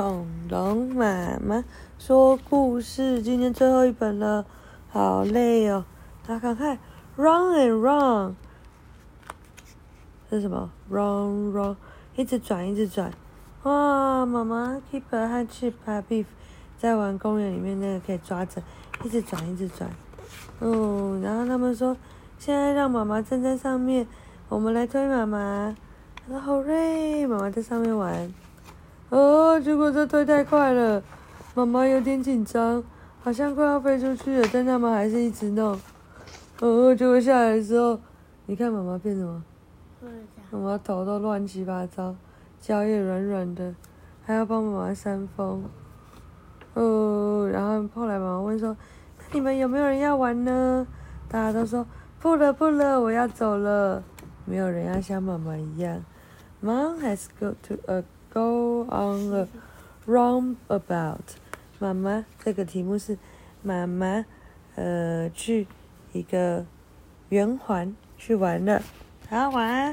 恐龙妈妈说故事，今天最后一本了，好累哦。大家看看，run and run，这是什么？run run，一直转，一直转。哇，妈妈，keeper 和 chip 和 beef 在玩公园里面那个可以抓着，一直转，一直转。嗯，然后他们说，现在让妈妈站在上面，我们来推妈妈。他说好累，妈妈在上面玩。哦，结果这推太快了，妈妈有点紧张，好像快要飞出去了，但他们还是一直弄。哦，结果下来的时候，你看妈妈变什么？妈妈头都乱七八糟。脚也软软的，还要帮妈妈扇风。哦，然后后来妈妈问说：“那你们有没有人要玩呢？”大家都说：“不了不了，我要走了。”没有人要像妈妈一样。Mom has go to a go on a roundabout。妈妈，这个题目是妈妈，呃，去一个圆环去玩了。好，晚安。